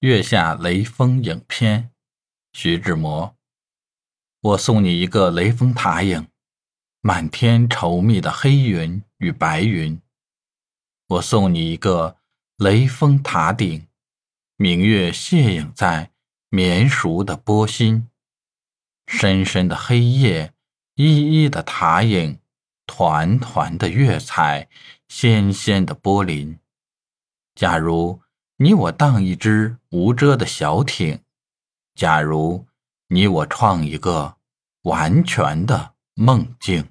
月下雷锋影片，徐志摩。我送你一个雷峰塔影，满天稠密的黑云与白云。我送你一个雷峰塔顶，明月泻影在绵熟的波心。深深的黑夜，依依的塔影，团团的月彩，纤纤的波鳞。假如。你我当一只无遮的小艇，假如你我创一个完全的梦境。